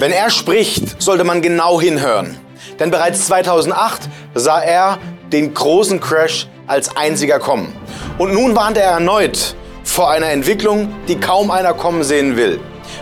Wenn er spricht, sollte man genau hinhören. Denn bereits 2008 sah er den großen Crash als einziger kommen. Und nun warnte er erneut vor einer Entwicklung, die kaum einer kommen sehen will.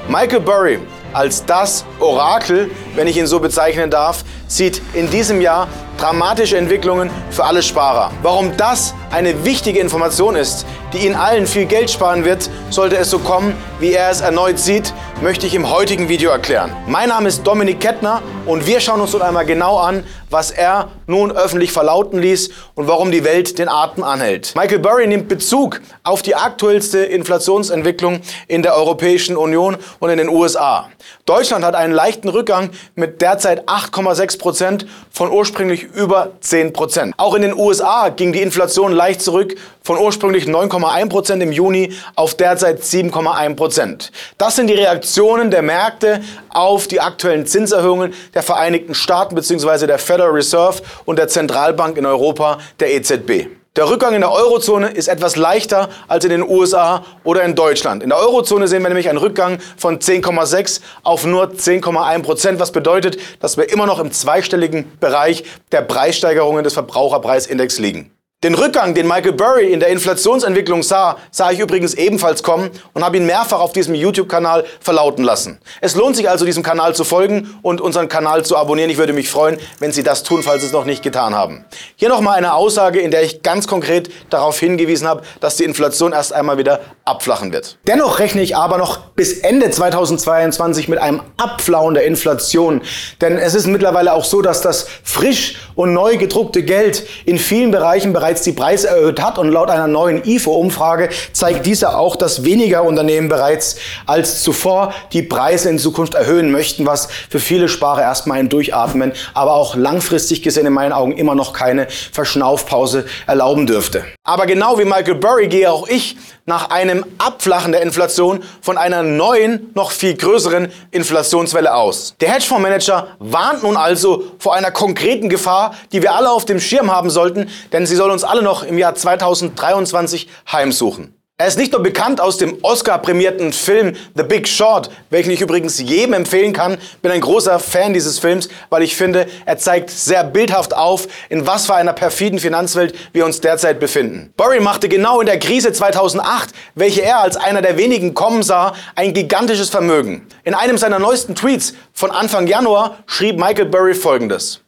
Michael Burry als das Orakel, wenn ich ihn so bezeichnen darf, sieht in diesem Jahr dramatische Entwicklungen für alle Sparer. Warum das eine wichtige Information ist, die Ihnen allen viel Geld sparen wird, sollte es so kommen, wie er es erneut sieht, möchte ich im heutigen Video erklären. Mein Name ist Dominik Kettner und wir schauen uns nun einmal genau an, was er nun öffentlich verlauten ließ und warum die Welt den Atem anhält. Michael Burry nimmt Bezug auf die aktuellste Inflationsentwicklung in der Europäischen Union und in den USA. Deutschland hat einen leichten Rückgang mit derzeit 8,6 Prozent von ursprünglich über 10 Prozent. Auch in den USA ging die Inflation leicht zurück von ursprünglich 9,1 Prozent im Juni auf derzeit 7,1 Prozent. Das sind die Reaktionen der Märkte auf die aktuellen Zinserhöhungen der Vereinigten Staaten bzw. der Federal Reserve und der Zentralbank in Europa, der EZB. Der Rückgang in der Eurozone ist etwas leichter als in den USA oder in Deutschland. In der Eurozone sehen wir nämlich einen Rückgang von 10,6 auf nur 10,1 Prozent, was bedeutet, dass wir immer noch im zweistelligen Bereich der Preissteigerungen des Verbraucherpreisindex liegen. Den Rückgang, den Michael Burry in der Inflationsentwicklung sah, sah ich übrigens ebenfalls kommen und habe ihn mehrfach auf diesem YouTube-Kanal verlauten lassen. Es lohnt sich also, diesem Kanal zu folgen und unseren Kanal zu abonnieren. Ich würde mich freuen, wenn Sie das tun, falls Sie es noch nicht getan haben. Hier nochmal eine Aussage, in der ich ganz konkret darauf hingewiesen habe, dass die Inflation erst einmal wieder abflachen wird. Dennoch rechne ich aber noch bis Ende 2022 mit einem Abflauen der Inflation. Denn es ist mittlerweile auch so, dass das frisch und neu gedruckte Geld in vielen Bereichen bereits bereits die Preise erhöht hat und laut einer neuen IFO-Umfrage zeigt diese auch, dass weniger Unternehmen bereits als zuvor die Preise in Zukunft erhöhen möchten, was für viele Sparer erstmal ein Durchatmen, aber auch langfristig gesehen in meinen Augen immer noch keine Verschnaufpause erlauben dürfte. Aber genau wie Michael Burry gehe auch ich nach einem Abflachen der Inflation von einer neuen, noch viel größeren Inflationswelle aus. Der Hedgefondsmanager warnt nun also vor einer konkreten Gefahr, die wir alle auf dem Schirm haben sollten, denn sie soll uns alle noch im Jahr 2023 heimsuchen. Er ist nicht nur bekannt aus dem Oscar-prämierten Film The Big Short, welchen ich übrigens jedem empfehlen kann. Bin ein großer Fan dieses Films, weil ich finde, er zeigt sehr bildhaft auf, in was für einer perfiden Finanzwelt wir uns derzeit befinden. Burry machte genau in der Krise 2008, welche er als einer der wenigen kommen sah, ein gigantisches Vermögen. In einem seiner neuesten Tweets von Anfang Januar schrieb Michael Burry folgendes.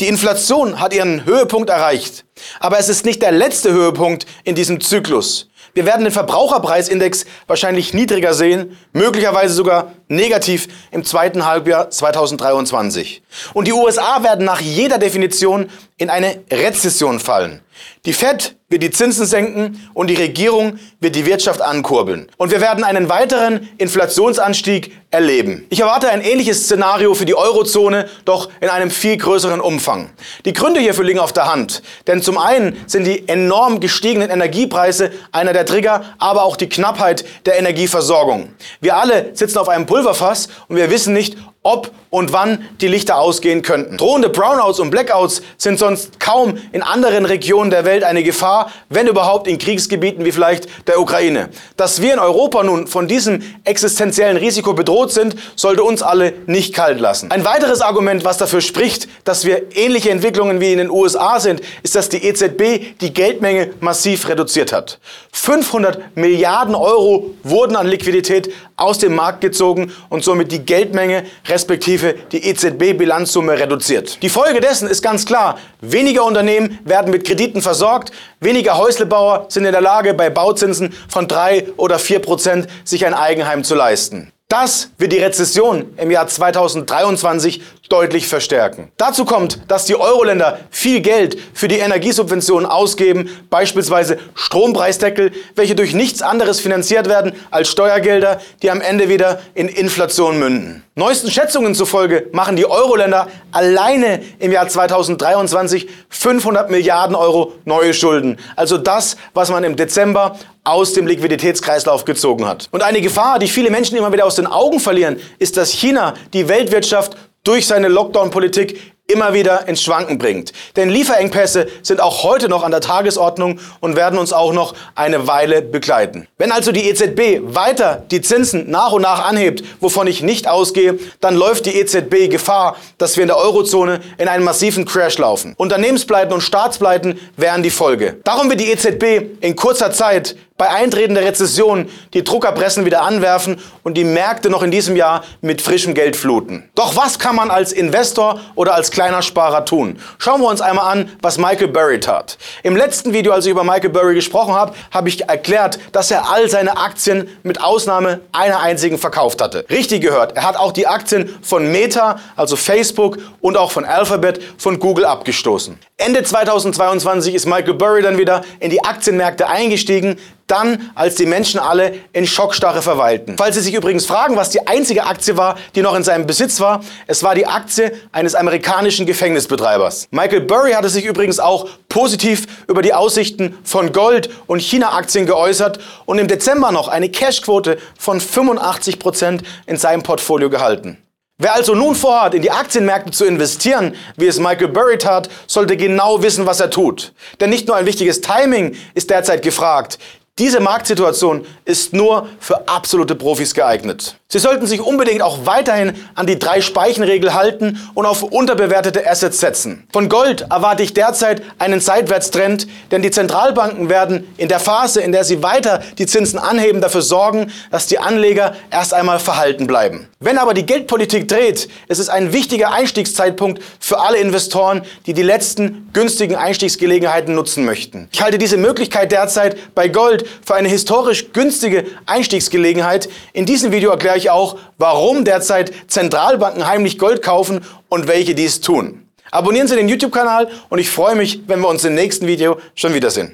Die Inflation hat ihren Höhepunkt erreicht, aber es ist nicht der letzte Höhepunkt in diesem Zyklus. Wir werden den Verbraucherpreisindex wahrscheinlich niedriger sehen, möglicherweise sogar negativ im zweiten Halbjahr 2023. Und die USA werden nach jeder Definition in eine Rezession fallen. Die Fed wird die Zinsen senken und die Regierung wird die Wirtschaft ankurbeln. Und wir werden einen weiteren Inflationsanstieg erleben. Ich erwarte ein ähnliches Szenario für die Eurozone, doch in einem viel größeren Umfang. Die Gründe hierfür liegen auf der Hand. Denn zum einen sind die enorm gestiegenen Energiepreise einer der Trigger, aber auch die Knappheit der Energieversorgung. Wir alle sitzen auf einem Pulverfass und wir wissen nicht, ob und wann die Lichter ausgehen könnten. Drohende Brownouts und Blackouts sind sonst kaum in anderen Regionen der Welt eine Gefahr, wenn überhaupt in Kriegsgebieten wie vielleicht der Ukraine. Dass wir in Europa nun von diesem existenziellen Risiko bedroht sind, sollte uns alle nicht kalt lassen. Ein weiteres Argument, was dafür spricht, dass wir ähnliche Entwicklungen wie in den USA sind, ist, dass die EZB die Geldmenge massiv reduziert hat. 500 Milliarden Euro wurden an Liquidität aus dem Markt gezogen und somit die Geldmenge respektive die EZB-Bilanzsumme reduziert. Die Folge dessen ist ganz klar, weniger Unternehmen werden mit Krediten versorgt, weniger Häuslebauer sind in der Lage, bei Bauzinsen von 3 oder 4 Prozent sich ein Eigenheim zu leisten. Das wird die Rezession im Jahr 2023 deutlich verstärken. Dazu kommt, dass die Euro-Länder viel Geld für die Energiesubventionen ausgeben, beispielsweise Strompreisdeckel, welche durch nichts anderes finanziert werden als Steuergelder, die am Ende wieder in Inflation münden. Neuesten Schätzungen zufolge machen die Euro-Länder alleine im Jahr 2023 500 Milliarden Euro neue Schulden. Also das, was man im Dezember aus dem Liquiditätskreislauf gezogen hat. Und eine Gefahr, die viele Menschen immer wieder aus den Augen verlieren, ist, dass China die Weltwirtschaft durch seine Lockdown-Politik immer wieder ins Schwanken bringt. Denn Lieferengpässe sind auch heute noch an der Tagesordnung und werden uns auch noch eine Weile begleiten. Wenn also die EZB weiter die Zinsen nach und nach anhebt, wovon ich nicht ausgehe, dann läuft die EZB Gefahr, dass wir in der Eurozone in einen massiven Crash laufen. Unternehmenspleiten und Staatspleiten wären die Folge. Darum wird die EZB in kurzer Zeit bei Eintreten der Rezession die Druckerpressen wieder anwerfen und die Märkte noch in diesem Jahr mit frischem Geld fluten. Doch was kann man als Investor oder als kleiner Sparer tun? Schauen wir uns einmal an, was Michael Burry tat. Im letzten Video, als ich über Michael Burry gesprochen habe, habe ich erklärt, dass er all seine Aktien mit Ausnahme einer einzigen verkauft hatte. Richtig gehört, er hat auch die Aktien von Meta, also Facebook und auch von Alphabet von Google abgestoßen. Ende 2022 ist Michael Burry dann wieder in die Aktienmärkte eingestiegen, dann, als die Menschen alle in Schockstarre verweilten. Falls Sie sich übrigens fragen, was die einzige Aktie war, die noch in seinem Besitz war, es war die Aktie eines amerikanischen Gefängnisbetreibers. Michael Burry hatte sich übrigens auch positiv über die Aussichten von Gold- und China-Aktien geäußert und im Dezember noch eine Cashquote von 85 Prozent in seinem Portfolio gehalten. Wer also nun vorhat, in die Aktienmärkte zu investieren, wie es Michael Burry tat, sollte genau wissen, was er tut. Denn nicht nur ein wichtiges Timing ist derzeit gefragt. Diese Marktsituation ist nur für absolute Profis geeignet. Sie sollten sich unbedingt auch weiterhin an die drei Speichenregel halten und auf unterbewertete Assets setzen. Von Gold erwarte ich derzeit einen Seitwärtstrend, denn die Zentralbanken werden in der Phase, in der sie weiter die Zinsen anheben, dafür sorgen, dass die Anleger erst einmal verhalten bleiben. Wenn aber die Geldpolitik dreht, ist es ein wichtiger Einstiegszeitpunkt für alle Investoren, die die letzten günstigen Einstiegsgelegenheiten nutzen möchten. Ich halte diese Möglichkeit derzeit bei Gold für eine historisch günstige Einstiegsgelegenheit. In diesem Video erkläre ich auch, warum derzeit Zentralbanken heimlich Gold kaufen und welche dies tun. Abonnieren Sie den YouTube-Kanal und ich freue mich, wenn wir uns im nächsten Video schon wiedersehen.